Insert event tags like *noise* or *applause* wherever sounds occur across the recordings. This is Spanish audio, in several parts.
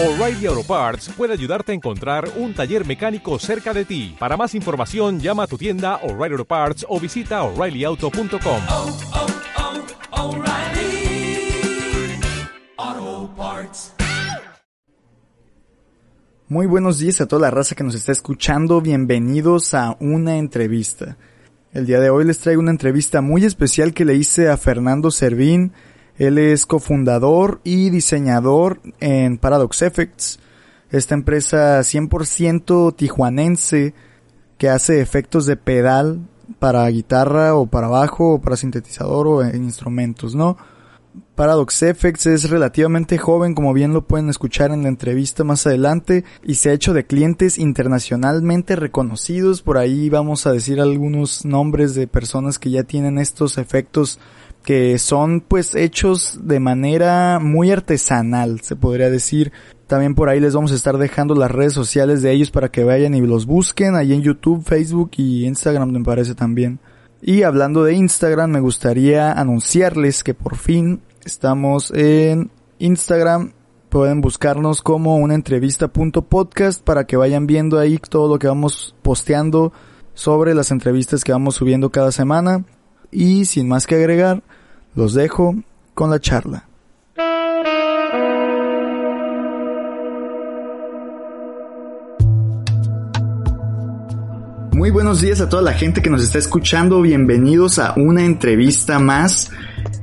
O'Reilly Auto Parts puede ayudarte a encontrar un taller mecánico cerca de ti. Para más información, llama a tu tienda O'Reilly Auto Parts o visita oreillyauto.com. oh, oh, O'Reilly Auto Parts. Muy buenos días a toda la raza que nos está escuchando. Bienvenidos a una entrevista. El día de hoy les traigo una entrevista muy especial que le hice a Fernando Servín. Él es cofundador y diseñador en Paradox Effects, esta empresa 100% tijuanense que hace efectos de pedal para guitarra o para bajo o para sintetizador o en instrumentos, ¿no? Paradox Effects es relativamente joven, como bien lo pueden escuchar en la entrevista más adelante, y se ha hecho de clientes internacionalmente reconocidos. Por ahí vamos a decir algunos nombres de personas que ya tienen estos efectos que son pues hechos de manera muy artesanal, se podría decir. También por ahí les vamos a estar dejando las redes sociales de ellos para que vayan y los busquen ahí en YouTube, Facebook y Instagram me parece también. Y hablando de Instagram, me gustaría anunciarles que por fin estamos en Instagram. Pueden buscarnos como una entrevista.podcast para que vayan viendo ahí todo lo que vamos posteando sobre las entrevistas que vamos subiendo cada semana. Y sin más que agregar, los dejo con la charla. Muy buenos días a toda la gente que nos está escuchando. Bienvenidos a una entrevista más.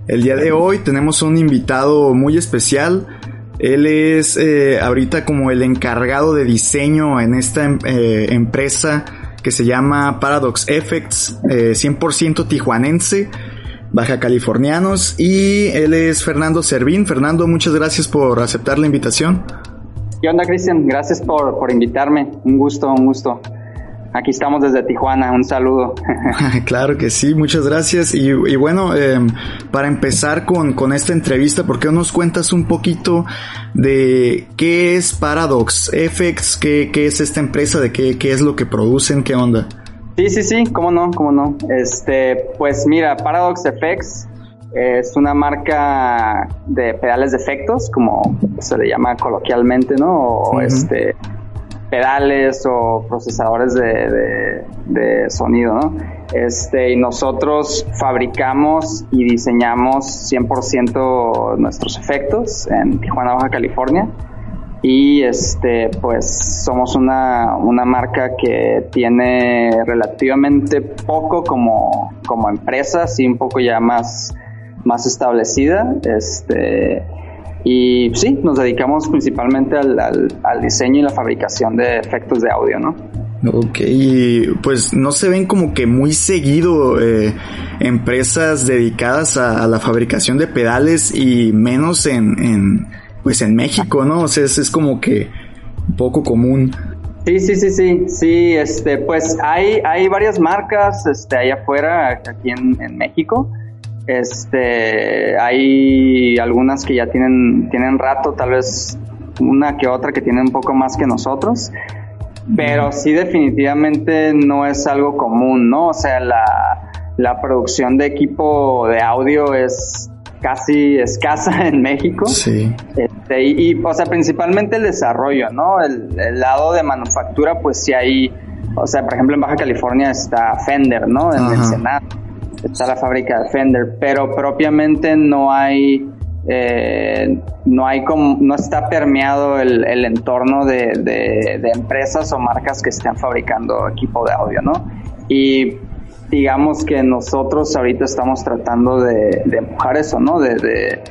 El día de hoy tenemos un invitado muy especial. Él es eh, ahorita como el encargado de diseño en esta eh, empresa que se llama Paradox Effects, eh, 100% tijuanense, baja californianos. Y él es Fernando Servín. Fernando, muchas gracias por aceptar la invitación. ¿Qué onda, Cristian? Gracias por, por invitarme. Un gusto, un gusto. Aquí estamos desde Tijuana, un saludo. *laughs* claro que sí, muchas gracias. Y, y bueno, eh, para empezar con, con, esta entrevista, ¿por qué no nos cuentas un poquito de qué es Paradox Effects? ¿Qué, qué es esta empresa? ¿De qué, qué es lo que producen? ¿Qué onda? Sí, sí, sí, cómo no, cómo no. Este, pues mira, Paradox Effects es una marca de pedales de efectos, como se le llama coloquialmente, ¿no? O uh -huh. este pedales o procesadores de, de, de, sonido, ¿no? Este, y nosotros fabricamos y diseñamos 100% nuestros efectos en Tijuana, Baja California. Y este, pues somos una, una marca que tiene relativamente poco como, como empresa, así un poco ya más, más establecida. Este, y sí, nos dedicamos principalmente al, al, al, diseño y la fabricación de efectos de audio, ¿no? Ok, pues no se ven como que muy seguido eh, empresas dedicadas a, a, la fabricación de pedales y menos en, en pues en México, ¿no? O sea, es, es como que poco común. Sí, sí, sí, sí, sí, este, pues hay, hay varias marcas, este, allá afuera, aquí en, en México, este, hay algunas que ya tienen, tienen rato, tal vez una que otra que tiene un poco más que nosotros, pero sí definitivamente no es algo común, ¿no? O sea, la, la producción de equipo de audio es casi escasa *laughs* en México. Sí. Este, y, y, o sea, principalmente el desarrollo, ¿no? El, el, lado de manufactura, pues sí hay, o sea, por ejemplo, en Baja California está Fender, ¿no? En el Senado está la fábrica de Fender, pero propiamente no hay, eh, no hay como, no está permeado el, entorno de, empresas o marcas que estén fabricando equipo de audio, ¿no? Y digamos que nosotros ahorita estamos tratando de, empujar eso, ¿no? De,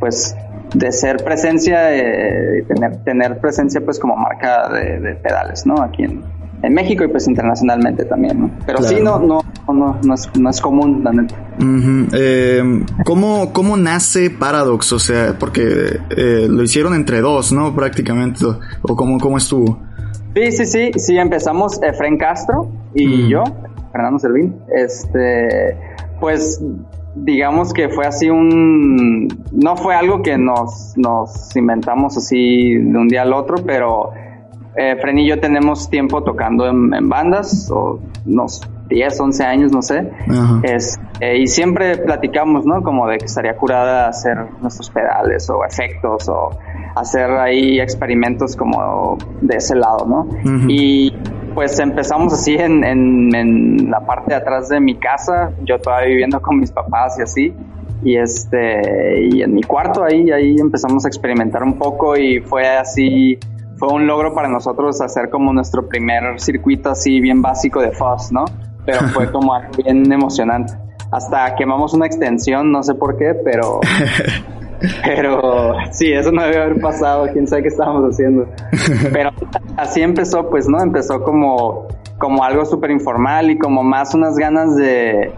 pues, de ser presencia, eh, tener, tener presencia pues como marca de pedales, ¿no? Aquí en, en México y pues internacionalmente también, ¿no? Pero claro. sí, no, no, no, no, es, no es común, la neta. Uh -huh. eh, ¿cómo, ¿Cómo nace Paradox? O sea, porque eh, lo hicieron entre dos, ¿no? Prácticamente, o cómo, cómo estuvo. Sí, sí, sí, sí, empezamos Efren Castro y yo, Fernando Servín, este, pues digamos que fue así un, no fue algo que nos, nos inventamos así de un día al otro, pero eh, Fren y yo tenemos tiempo tocando en, en bandas, o nos 10, 11 años, no sé. Ajá. Es, eh, y siempre platicamos, ¿no? Como de que estaría curada hacer nuestros pedales o efectos o hacer ahí experimentos como de ese lado, ¿no? Ujú. Y pues empezamos así en, en, en la parte de atrás de mi casa, yo todavía viviendo con mis papás y así. Y este, y en mi cuarto ahí, ahí empezamos a experimentar un poco y fue así, fue un logro para nosotros hacer como nuestro primer circuito así bien básico de fuzz, ¿no? Pero *laughs* fue como algo bien emocionante. Hasta quemamos una extensión, no sé por qué, pero *laughs* pero sí, eso no debe haber pasado, quién sabe qué estábamos haciendo. *laughs* Pero así empezó, pues, ¿no? Empezó como, como algo súper informal y como más unas ganas de,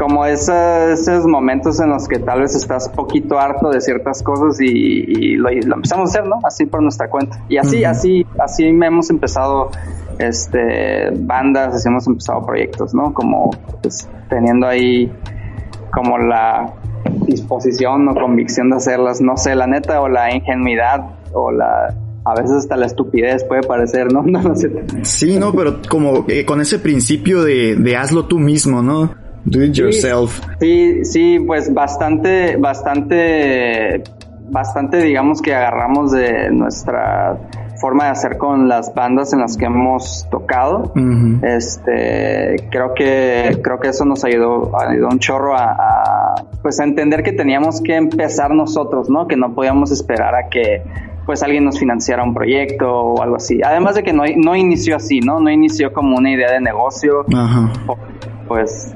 como esa- esos momentos en los que tal vez estás poquito harto de ciertas cosas y, y lo, y lo empezamos a hacer, ¿no? Así por nuestra cuenta. Y así, Ujú. así, así hemos empezado este bandas, así hemos empezado proyectos, ¿no? Como pues, teniendo ahí como la disposición o convicción de hacerlas, no sé, la neta, o la ingenuidad, o la a veces hasta la estupidez puede parecer, ¿no? *laughs* No, no sé. Sí, no, pero como eh, con ese principio de, de hazlo tú mismo, ¿no? Do it yourself. Sí, sí, pues bastante, bastante, bastante, digamos que agarramos de nuestra forma de hacer con las bandas en las que hemos tocado. Este, creo que, creo que eso nos ayudó, ayudó un chorro a, a, pues a entender que teníamos que empezar nosotros, ¿no? Que no podíamos esperar a que pues alguien nos financiara un proyecto o algo así. Además de que no, no inició así, ¿no? No inició como una idea de negocio Ajá. pues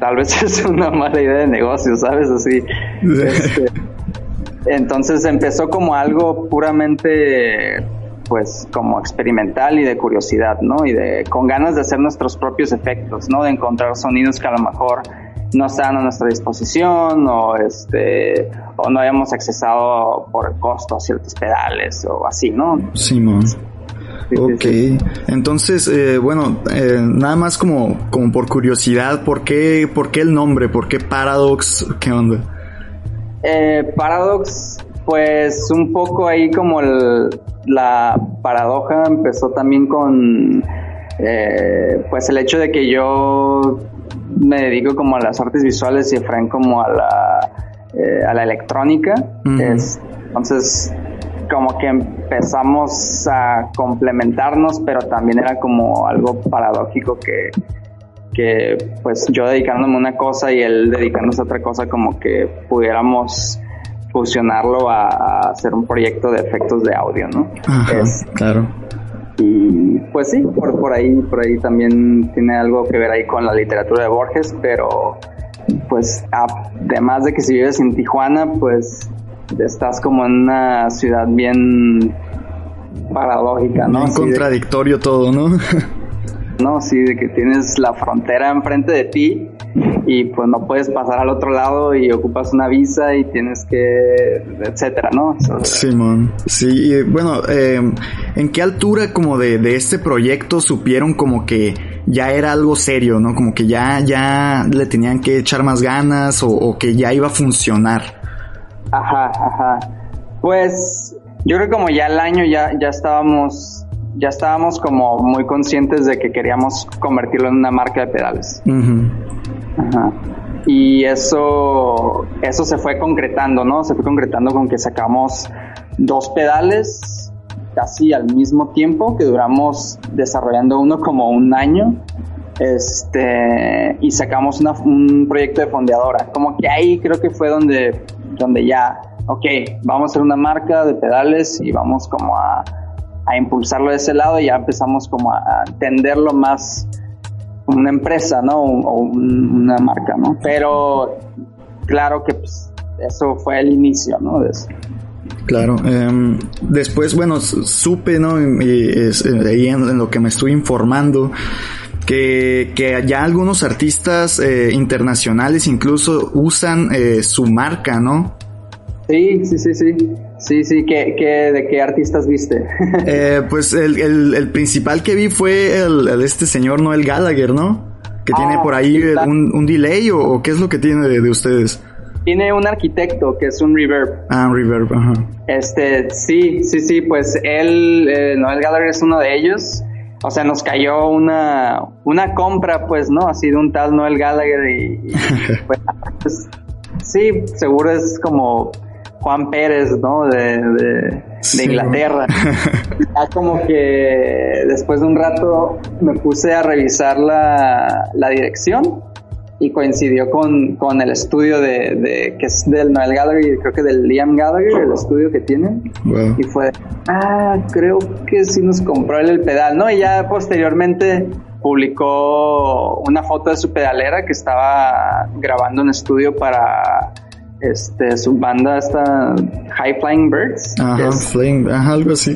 tal vez *laughs* es una mala idea de negocio, ¿sabes? Así. Este, entonces empezó como algo puramente pues como experimental y de curiosidad, ¿no? Y de con ganas de hacer nuestros propios efectos, ¿no? De encontrar sonidos que a lo mejor no estaban a nuestra disposición o este o no habíamos accesado por el costo a ciertos pedales o así, ¿no? Sí, sí, Ok, sí. entonces, eh, bueno, eh, nada más como, como por curiosidad, ¿por qué, ¿por qué el nombre? ¿Por qué Paradox? ¿Qué onda? Eh, Paradox, pues un poco ahí como el- la paradoja empezó también con eh, pues el hecho de que yo me dedico como a las artes visuales y Efraín como a la eh, a la electrónica. Es- entonces como que empezamos a complementarnos, pero también era como algo paradójico que que pues yo dedicándome a una cosa y él dedicándose a otra cosa como que pudiéramos fusionarlo a, a hacer un proyecto de efectos de audio, ¿no? Ajá, Es- claro. y pues sí, por, por ahí, por ahí también tiene algo que ver ahí con la literatura de Borges, pero pues además de que si vives en Tijuana, pues estás como en una ciudad bien paradójica, ¿no? Bien contradictorio todo, ¿no? *laughs* ¿no? Sí, de que tienes la frontera enfrente de ti y pues no puedes pasar al otro lado y ocupas una visa y tienes que, etcétera, ¿no? Simón. Sí, y, bueno, eh, ¿en qué altura como de, de este proyecto supieron como que ya era algo serio, ¿no? Como que ya, ya le tenían que echar más ganas o, o que ya iba a funcionar. Ajá, ajá. Pues yo creo que como ya el año ya, ya estábamos, ya estábamos como muy conscientes de que queríamos convertirlo en una marca de pedales. Ajá. Y eso, eso se fue concretando, ¿no? Se fue concretando con que sacamos dos pedales casi al mismo tiempo, que duramos desarrollando uno como un año. Este, y sacamos una- un proyecto de fondeadora. Como que ahí creo que fue donde, donde ya, ok, vamos a hacer una marca de pedales y vamos como a, a impulsarlo de ese lado y ya empezamos como a, entenderlo más una empresa, ¿no? O, o un- una marca, ¿no? Pero claro que pues, eso fue el inicio, ¿no? De eso. Claro. em, después, bueno, supe, ¿no? Y- y eh, en lo que me estoy informando, que, que ya algunos artistas eh, internacionales incluso usan eh, su marca, ¿no? Sí, sí, sí, sí. Sí, sí, ¿qué, qué, ¿de qué artistas viste? *laughs* Eh, pues el, el, el principal que vi fue el, el este señor Noel Gallagher, ¿no? Que tiene Ah, por ahí sí, eh, un, un delay o, o qué es lo que tiene de, de ustedes. Tiene un arquitecto que es un reverb. Ah, un reverb, ajá. Este, sí, sí, sí, pues él, eh, Noel Gallagher es uno de ellos. O sea, nos cayó una, una compra, pues, ¿no? Así de un tal Noel Gallagher y, y, *laughs* pues, pues, sí, seguro es como Juan Pérez, ¿no? De, de, Sí. de Inglaterra. *laughs* Ya como que después de un rato me puse a revisar la, la dirección y coincidió con, con el estudio de, de- que es del Noel Gallagher y creo que del Liam Gallagher, el estudio que tienen. Wow. Y fue, ah, creo que sí nos compró él el pedal, ¿no? Y ya posteriormente publicó una foto de su pedalera que estaba grabando un estudio para este su banda esta High Flying Birds. Ajá, es Flame, ajá, algo así.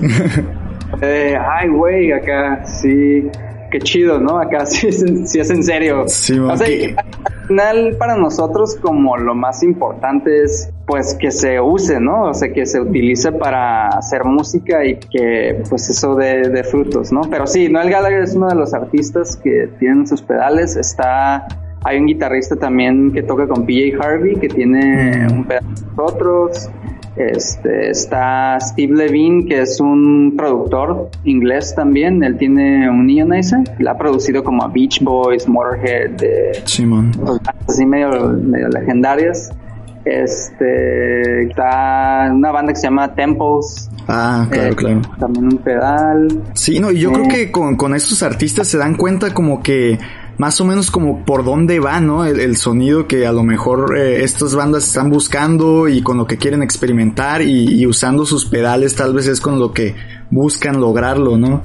de, *laughs* ay, güey, acá sí, qué chido, ¿no? Acá *laughs* sí, es en- sí es en serio. Sí, o sea, que- al final para nosotros como lo más importante es pues que se use, ¿no? O sea, que se utilice para hacer música y que pues eso de, de frutos, ¿no? Pero sí, Noel Gallagher es uno de los artistas que tienen sus pedales, está... Hay un guitarrista también que toca con PJ Harvey, que tiene un pedal de nosotros. Este, está Steve Levine, que es un productor inglés también. Él tiene un Ionizer. La ha producido como a Beach Boys, Motorhead, de, Simón. así medio, medio legendarias. Este, está una banda que se llama Temples. Ah, claro, eh, claro. También un pedal. Sí, no, y yo Eh. creo que con, con estos artistas se dan cuenta como que más o menos como por dónde va, ¿no? El, sonido que a lo mejor eh, estas bandas están buscando y con lo que quieren experimentar y, y usando sus pedales tal vez es con lo que buscan lograrlo, ¿no?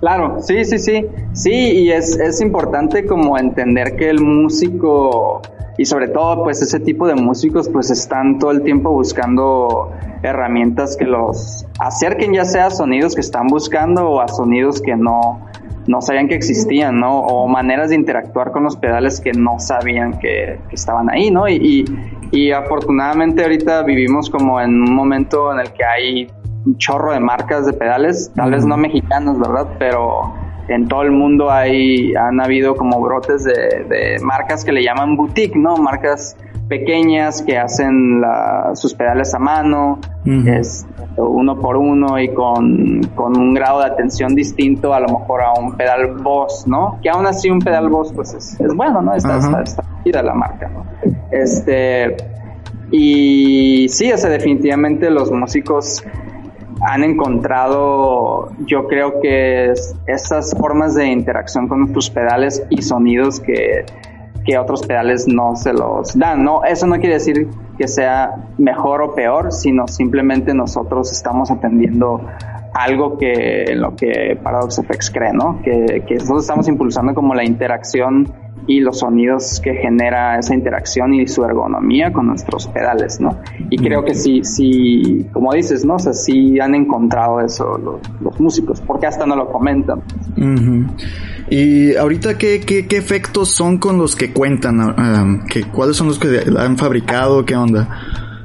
Claro, sí, sí, sí. Sí, y es, es importante como entender que el músico, y sobre todo pues ese tipo de músicos pues están todo el tiempo buscando herramientas que los acerquen ya sea a sonidos que están buscando o a sonidos que no, no sabían que existían, ¿no? O maneras de interactuar con los pedales que no sabían que, que estaban ahí, ¿no? Y, y, y afortunadamente ahorita vivimos como en un momento en el que hay un chorro de marcas de pedales, tal vez no mexicanos, ¿verdad? Pero en todo el mundo hay, han habido como brotes de, de marcas que le llaman boutique, ¿no? Marcas pequeñas que hacen la- sus pedales a mano, es uno por uno y con, con un grado de atención distinto a lo mejor a un pedal Boss, ¿no? Que aún así un pedal Boss pues es, es bueno, ¿no? Está, Ajá. está, está chida la marca, ¿no? Este, y sí, o sea, definitivamente los músicos han encontrado, yo creo que es- esas formas de interacción con nuestros pedales y sonidos que, que otros pedales no se los dan, ¿no? Eso no quiere decir que sea mejor o peor, sino simplemente nosotros estamos atendiendo algo que en lo que Paradox FX cree, ¿no? Que, que nosotros estamos impulsando como la interacción y los sonidos que genera esa interacción y su ergonomía con nuestros pedales, ¿no? Y creo que sí, sí, como dices, ¿no? O sea, sí han encontrado eso los, los músicos, porque hasta no lo comentan. Ujú. Y ahorita, ¿qué, qué, qué efectos son con los que cuentan? ¿qué- ¿Cuáles son los que han fabricado? ¿Qué onda?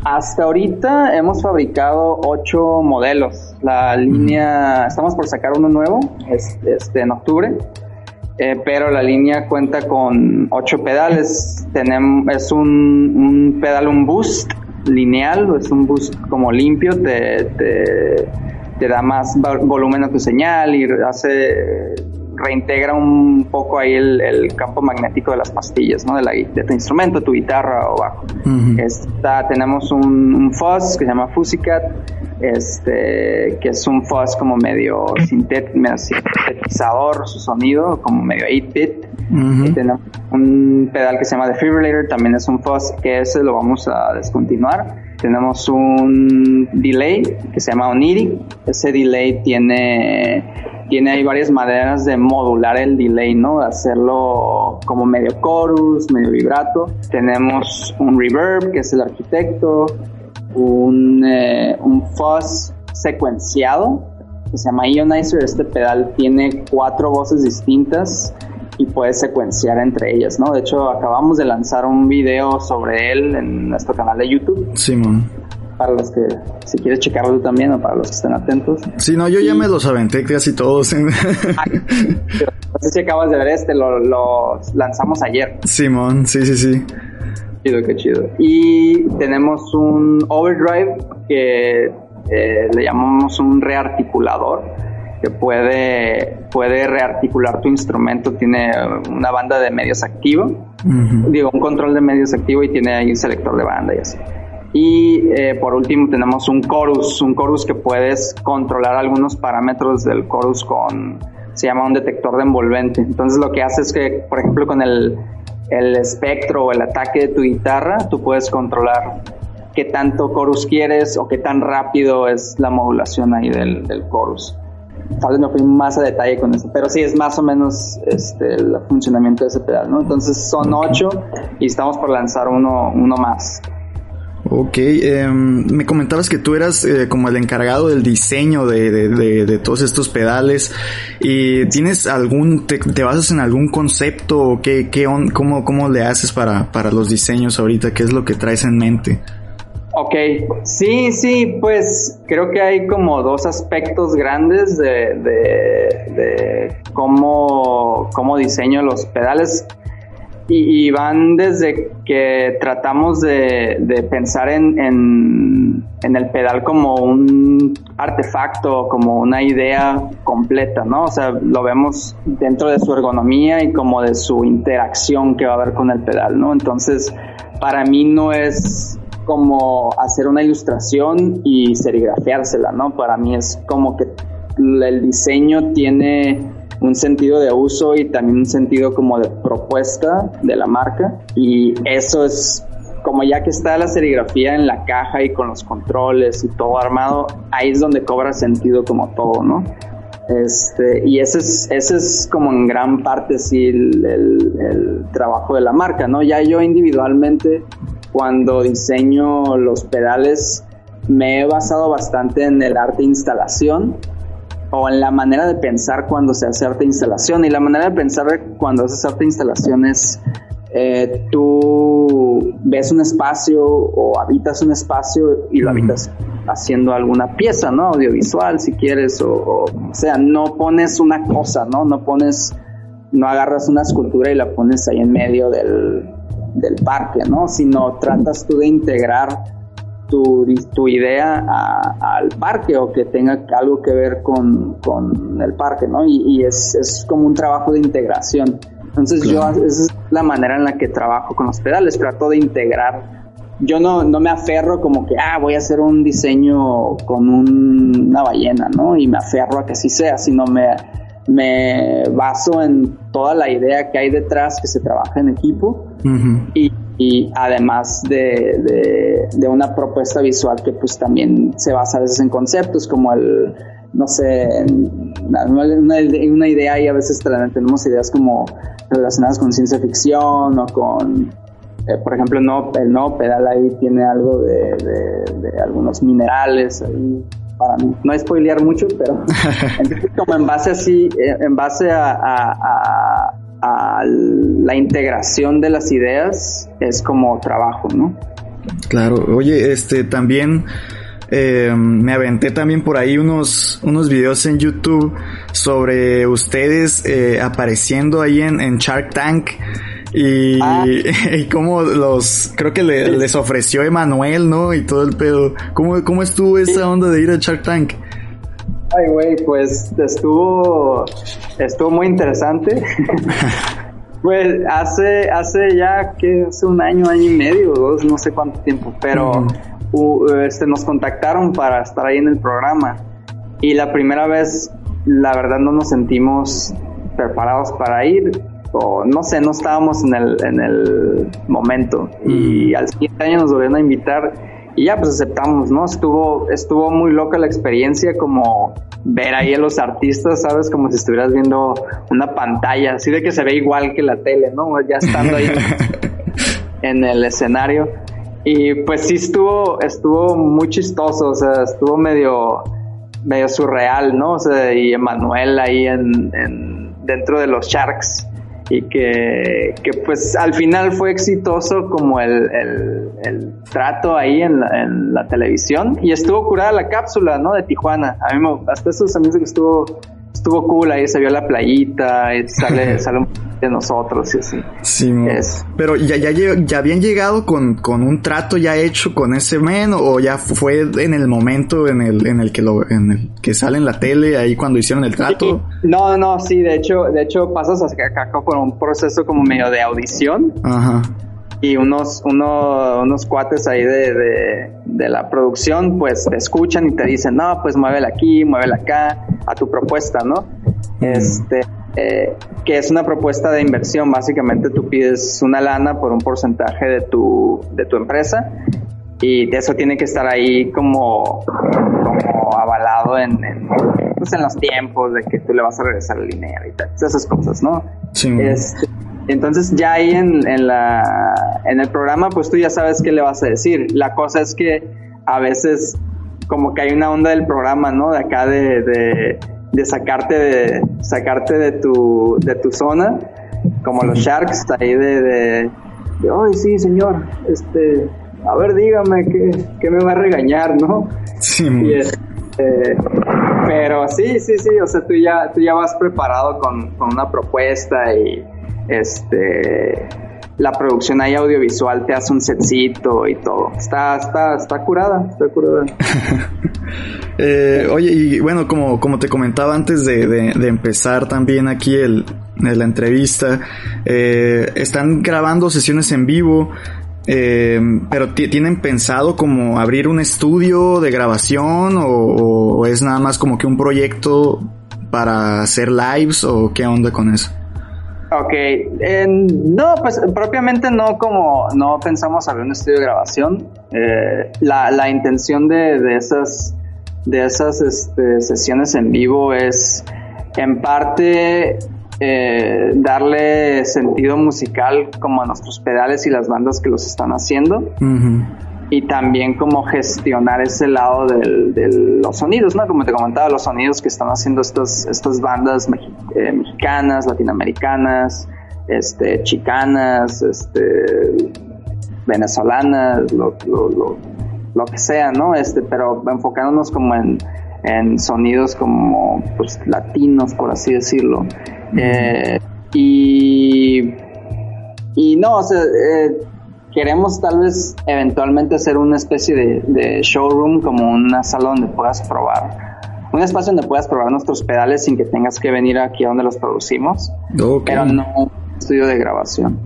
Hasta ahorita hemos fabricado ocho modelos. La línea, estamos por sacar uno nuevo, este, este, en octubre. Eh, pero la línea cuenta con ocho pedales. Tenemos, es un, un pedal, un boost lineal, es un boost como limpio, te, te, te da más volumen a tu señal y hace reintegra un poco ahí el, el campo magnético de las pastillas, ¿no? De, la, de tu instrumento, tu guitarra o bajo. Ujú. Está, tenemos un, un fuzz que se llama Fuzzycat, este, que es un fuzz como medio, sintet- medio sintetizador su sonido, como medio 8-bit. Tenemos un pedal que se llama Defibrillator, también es un fuzz que ese lo vamos a descontinuar. Tenemos un delay que se llama Oniri. Ese delay tiene, tiene varias maneras de modular el delay, ¿no? De hacerlo como medio chorus, medio vibrato. Tenemos un reverb, que es el arquitecto. Un, eh, un fuzz secuenciado que se llama Ionizer. Este pedal tiene cuatro voces distintas y puede secuenciar entre ellas, ¿no? De hecho, acabamos de lanzar un video sobre él en nuestro canal de YouTube, Simón. para los que, si quieres checarlo también o para los que estén atentos. Sí, no, yo ya me los aventé casi todos. *laughs* Pero no sé si acabas de ver este, lo, lo lanzamos ayer. Simón, sí, sí, sí. Chido, qué chido. Y tenemos un overdrive que eh, le llamamos un rearticulador. Que puede, puede rearticular tu instrumento, tiene una banda de medios activo, Ujú. digo, un control de medios activo y tiene ahí un selector de banda y así. Y eh, por último tenemos un chorus, un chorus que puedes controlar algunos parámetros del chorus con, se llama un detector de envolvente. Entonces lo que hace es que, por ejemplo, con el, el espectro o el ataque de tu guitarra, tú puedes controlar qué tanto chorus quieres o qué tan rápido es la modulación ahí del, del chorus. Tal vez no fui más a detalle con eso, pero sí es más o menos este, el funcionamiento de ese pedal, ¿no? Entonces son ocho y estamos por lanzar uno, uno más. Ok, em, me comentabas que tú eras eh, como el encargado del diseño de, de, de, de todos estos pedales y tienes algún, te, te basas en algún concepto o qué, qué on- cómo, cómo le haces para, para los diseños ahorita, qué es lo que traes en mente. Ok, sí, sí, pues creo que hay como dos aspectos grandes de, de, de cómo, cómo diseño los pedales y, y van desde que tratamos de, de pensar en, en, en el pedal como un artefacto, como una idea completa, ¿no? O sea, lo vemos dentro de su ergonomía y como de su interacción que va a haber con el pedal, ¿no? Entonces, para mí no es como hacer una ilustración y serigrafiársela, ¿no? Para mí es como que el diseño tiene un sentido de uso y también un sentido como de propuesta de la marca y eso es como ya que está la serigrafía en la caja y con los controles y todo armado, ahí es donde cobra sentido como todo, ¿no? Este, y ese es, ese es como en gran parte sí el, el- el trabajo de la marca, ¿no? Ya yo individualmente cuando diseño los pedales me he basado bastante en el arte de instalación o en la manera de pensar cuando se hace arte instalación. Y la manera de pensar cuando haces arte instalación es eh, tú ves un espacio o habitas un espacio y lo habitas haciendo alguna pieza, ¿no? Audiovisual, si quieres, o, o, o sea, no pones una cosa, ¿no? No pones, no agarras una escultura y la pones ahí en medio del, del parque, ¿no? Sino tratas tú de integrar tu, tu idea a- al parque o que tenga algo que ver con, con el parque, ¿no? Y, y es, es como un trabajo de integración. Entonces Claro. yo, esa es la manera en la que trabajo con los pedales, trato de integrar. Yo no, no me aferro como que, ah, voy a hacer un diseño con un- una ballena, ¿no? Y me aferro a que así sea, sino me, me baso en toda la idea que hay detrás, que se trabaja en equipo y, y además de, de- de una propuesta visual que pues también se basa a veces en conceptos como el, no sé, una, una- idea y a veces tenemos ideas como relacionadas con ciencia ficción o con, eh, por ejemplo, nuevo, el nuevo pedal ahí tiene algo de, de- de algunos minerales ahí. Para no, spoilear mucho, pero *laughs* entonces, como en base así, eh, en base a, a- a- a la integración de las ideas, es como trabajo, ¿no? Claro, oye, este también eh, me aventé también por ahí unos, unos videos en YouTube sobre ustedes eh, apareciendo ahí en, en Shark Tank y, Ah. *laughs* y cómo los, creo que le- les ofreció Emanuel, ¿no? Y todo el pedo. ¿Cómo, cómo estuvo esa onda de ir a Shark Tank? Ay, güey, pues estuvo, estuvo muy interesante. *laughs* pues hace, hace ya que hace un año, año y medio, dos, no sé cuánto tiempo, pero Ujú. u- este, nos contactaron para estar ahí en el programa. Y la primera vez, la verdad, no nos sentimos preparados para ir. O no sé, no estábamos en el, en el momento. Y al siguiente año nos volvieron a invitar y ya pues aceptamos, ¿no? Estuvo, estuvo muy loca la experiencia como ver ahí a los artistas, ¿sabes? Como si estuvieras viendo una pantalla, así de que se ve igual que la tele, ¿no? Ya estando ahí *laughs* en el escenario. Y pues sí estuvo, estuvo muy chistoso, o sea, estuvo medio, medio surreal, ¿no? O sea, y Emanuel ahí en, en- dentro de los Sharks. Y que, que pues al final fue exitoso como el, el- el trato ahí en la, en la televisión. Y estuvo curada la cápsula, ¿no? De Tijuana. A mí me, hasta eso se me hizo que estuvo, estuvo cool, ahí se vio la playita, sale, *laughs* sale un de nosotros y así. Sí. Es- pero ya, ya, ya habían llegado con, con un trato ya hecho con ese men o ya fue en el momento en el, en el que lo, en el que sale en la tele ahí cuando hicieron el trato. No, no, sí, de hecho, de hecho pasas acá, acá por un proceso como medio de audición Ajá. Y unos, uno, unos cuates ahí de, de, de la producción pues te escuchan y te dicen, no, pues muévela aquí, muévela acá, a tu propuesta, ¿no? Este, eh, que es una propuesta de inversión, básicamente tú pides una lana por un porcentaje de tu, de tu empresa y eso tiene que estar ahí como, como avalado en, en, pues, en los tiempos de que tú le vas a regresar el dinero y tal, esas cosas, ¿no? Sí. Este, entonces ya ahí en, en, la, en el programa pues tú ya sabes qué le vas a decir. La cosa es que a veces como que hay una onda del programa, ¿no? De acá de, de, de sacarte de sacarte de tu, de tu zona, como los Sharks ahí de, de, de, ay sí señor, este, a ver dígame qué, qué me va a regañar, ¿no? Sí. Y este, pero sí, sí, sí, o sea, tú ya, tú ya vas preparado con, con una propuesta y este la producción ahí audiovisual te hace un setcito y todo. Está, está, está curada, está curada. *laughs* Eh, oye, y bueno, como, como te comentaba antes de, empezar también aquí el, la entrevista, eh, están grabando sesiones en vivo, eh, pero ti- ¿tienen pensado como abrir un estudio de grabación o, o es nada más como que un proyecto para hacer lives o qué onda con eso? Ok, no, pues propiamente no como no pensamos abrir un estudio de grabación. Eh, la, la intención de, de esas de esas este, sesiones en vivo es en parte eh, darle sentido musical como a nuestros pedales y las bandas que los están haciendo. Y también como gestionar ese lado del- de los sonidos, ¿no? Como te comentaba, los sonidos que están haciendo estas, estas bandas eh, mexicanas, latinoamericanas, este, chicanas, este, venezolanas, lo, lo, lo, lo que sea, ¿no? Este, pero enfocándonos como en, en sonidos como pues latinos, por así decirlo. Eh, y y no, o sea, eh, queremos tal vez eventualmente hacer una especie de, de showroom, como una sala donde puedas probar, un espacio donde puedas probar nuestros pedales sin que tengas que venir aquí a donde los producimos, Ok. pero no un estudio de grabación.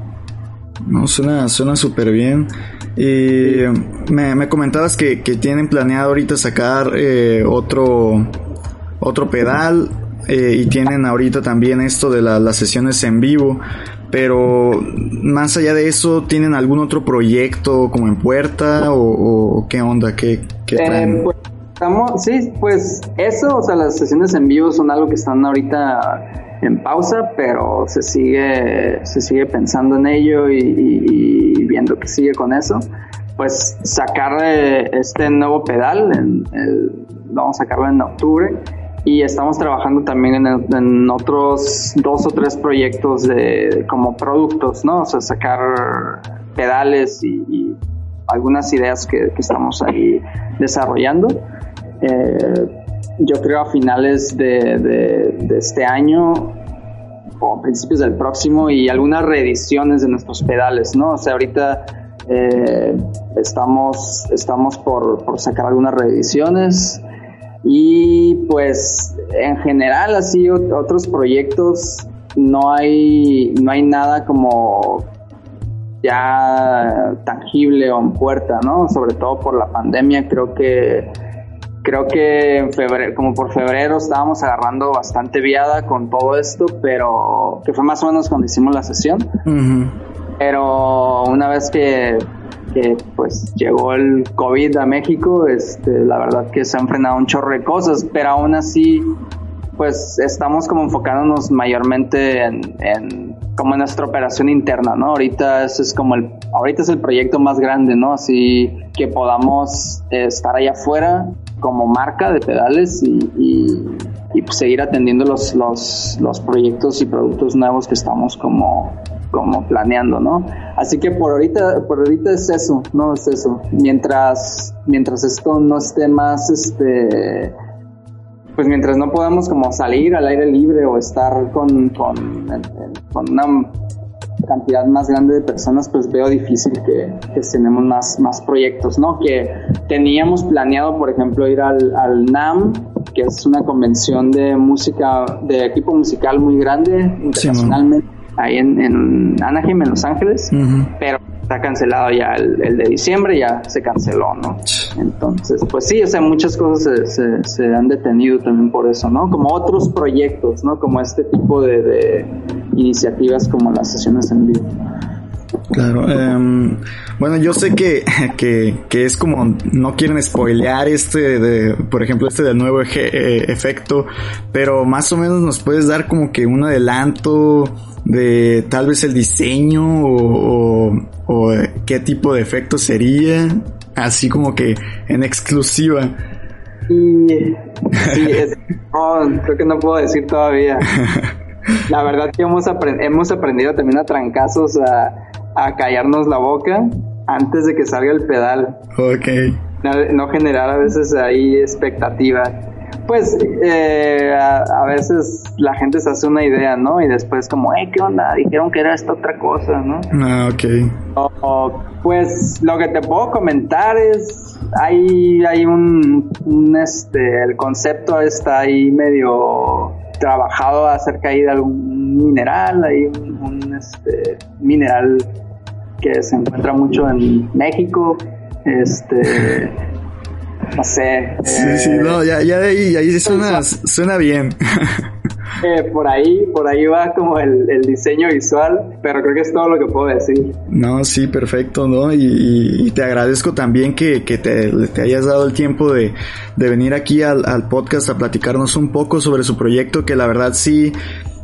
No, suena, suena súper bien. Y me, me comentabas que, que tienen planeado ahorita sacar eh, otro, otro pedal eh, y tienen ahorita también esto de la- las sesiones en vivo. Pero más allá de eso, ¿tienen algún otro proyecto como en puerta o, o qué onda? ¿Qué, qué Eh, traen? pues, estamos, sí, pues eso, o sea, las sesiones en vivo son algo que están ahorita en pausa, pero se sigue, se sigue pensando en ello y, y- y viendo que sigue con eso. Pues sacar eh, este nuevo pedal, en el- vamos a sacarlo en octubre. Y estamos trabajando también en, otros dos o tres proyectos de como productos, ¿no? O sea, sacar pedales y, algunas ideas que, estamos ahí desarrollando. Eh, yo creo a finales de este año o a principios del próximo y algunas reediciones de nuestros pedales, ¿no? O sea, ahorita eh, estamos, estamos por, por sacar algunas reediciones y pues en general así ot- otros proyectos no hay no hay nada como ya tangible o en puerta, ¿no? Sobre todo por la pandemia, creo que creo que en febrero, como por febrero estábamos agarrando bastante viada con todo esto, pero que fue más o menos cuando hicimos la sesión. Pero una vez que, que pues llegó el COVID a México, este, la verdad que se han frenado un chorro de cosas, pero aún así, pues estamos como enfocándonos mayormente en, como en nuestra operación interna, ¿no? Ahorita es como el, ahorita es el proyecto más grande, ¿no? Así que podamos eh, estar allá afuera como marca de pedales y, y, y, pues seguir atendiendo los, los, los proyectos y productos nuevos que estamos como, como planeando, ¿no? Así que por ahorita, por ahorita es eso, no es eso. Mientras, mientras esto no esté más, este, pues mientras no podamos como salir al aire libre o estar con, con, con una cantidad más grande de personas, pues veo difícil que, que tenemos más, más proyectos, ¿no? Que teníamos planeado, por ejemplo, ir al, al NAM, que es una convención de música, de equipo musical muy grande, internacionalmente, ahí en, en Anaheim, en Los Ángeles, pero está cancelado ya el, de diciembre, ya se canceló, ¿no? Entonces, pues sí, o sea, muchas cosas se, se, han detenido también por eso, ¿no? Como otros proyectos, ¿no? Como este tipo de, de iniciativas como las sesiones en vivo. Claro, um, bueno, yo sé que, *laughs* que, que, es como no quieren spoilear este, de, por ejemplo, este del nuevo eje, eh, efecto, pero más o menos nos puedes dar como que un adelanto de tal vez el diseño o, o, o qué tipo de efecto sería, así como que en exclusiva. Y, sí, es, *laughs* no, creo que no puedo decir todavía. *laughs* La verdad que hemos, aprend hemos aprendido también a trancazos a, a, callarnos la boca antes de que salga el pedal. Ok. No, no generar a veces ahí expectativa. Pues eh, a, a, veces la gente se hace una idea, ¿no? Y después como, hey, ¿qué onda? Dijeron que era esta otra cosa, ¿no? Ah, ok. O, o, pues lo que te puedo comentar es, hay, hay un, un, este, el concepto está ahí medio trabajado acerca ahí de algún mineral, hay un, un este, mineral que se encuentra mucho en México, este no sé. Sí, eh, sí, no, ya, ya de ahí, ahí suena, suena bien. eh, por ahí, por ahí va como el, el, diseño visual, pero creo que es todo lo que puedo decir. No, sí, perfecto, ¿no? Y, y, y te agradezco también que, que te, te, hayas dado el tiempo de, de venir aquí al, al podcast a platicarnos un poco sobre su proyecto, que la verdad sí,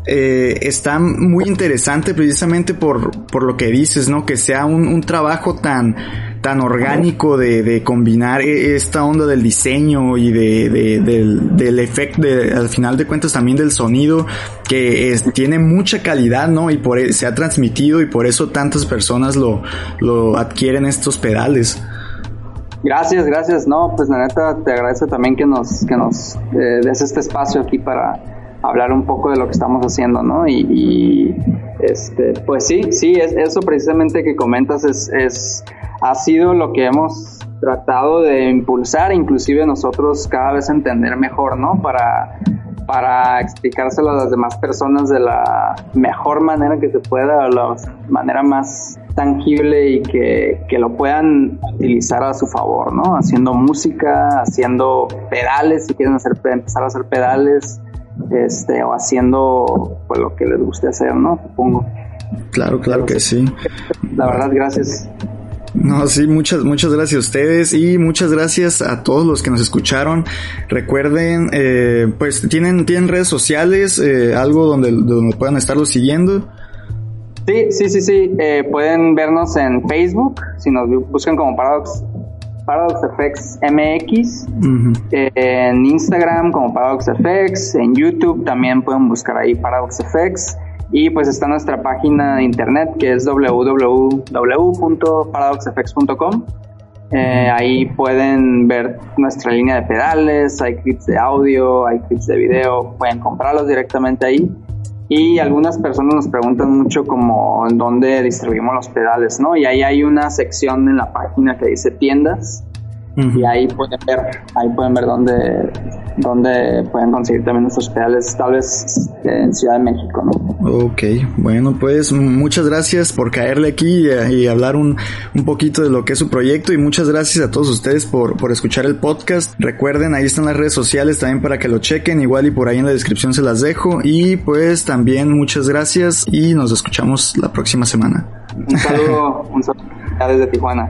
eh, está muy interesante precisamente por, por lo que dices, ¿no? Que sea un, un trabajo tan, tan orgánico de, de, combinar esta onda del diseño y de, de del, del efecto, al final de cuentas también del sonido, que es, tiene mucha calidad, ¿no? Y por se ha transmitido y por eso tantas personas lo, lo adquieren estos pedales. Gracias, gracias. No, pues la neta te agradezco también que nos, que nos eh, des este espacio aquí para hablar un poco de lo que estamos haciendo, ¿no? Y, este, pues sí, sí, es, eso precisamente que comentas es, es, ha sido lo que hemos tratado de impulsar, inclusive nosotros cada vez entender mejor, ¿no? Para, para explicárselo a las demás personas de la mejor manera que se pueda, la manera más tangible y que, que, lo puedan utilizar a su favor, ¿no? Haciendo música, haciendo pedales, si quieren hacer, empezar a hacer pedales, este, o haciendo pues, lo que les guste hacer, ¿no? Supongo. Claro, claro que sí. La verdad, gracias. No, sí, muchas, muchas gracias a ustedes y muchas gracias a todos los que nos escucharon. Recuerden, eh, pues tienen, tienen redes sociales, eh, algo donde, donde puedan estarlos siguiendo. Sí, sí, sí, sí. Eh, pueden vernos en Facebook, si nos buscan como Paradox, Paradox FX MX, uh -huh. eh, en Instagram como Paradox FX, en YouTube también pueden buscar ahí Paradox FX. Y pues está nuestra página de internet que es www.paradoxfx.com. Eh, ahí pueden ver nuestra línea de pedales, hay clips de audio, hay clips de video, pueden comprarlos directamente ahí. Y algunas personas nos preguntan mucho como en dónde distribuimos los pedales, ¿no? Y ahí hay una sección en la página que dice tiendas. Uh -huh. Y ahí pueden ver, ahí pueden ver dónde, dónde pueden conseguir también nuestros pedales, tal vez en Ciudad de México, ¿no? Ok, bueno, pues muchas gracias por caerle aquí y, y hablar un, un, poquito de lo que es su proyecto y muchas gracias a todos ustedes por, por escuchar el podcast. Recuerden, ahí están las redes sociales también para que lo chequen, igual y por ahí en la descripción se las dejo. Y pues también muchas gracias y nos escuchamos la próxima semana. Un saludo, un saludo desde Tijuana.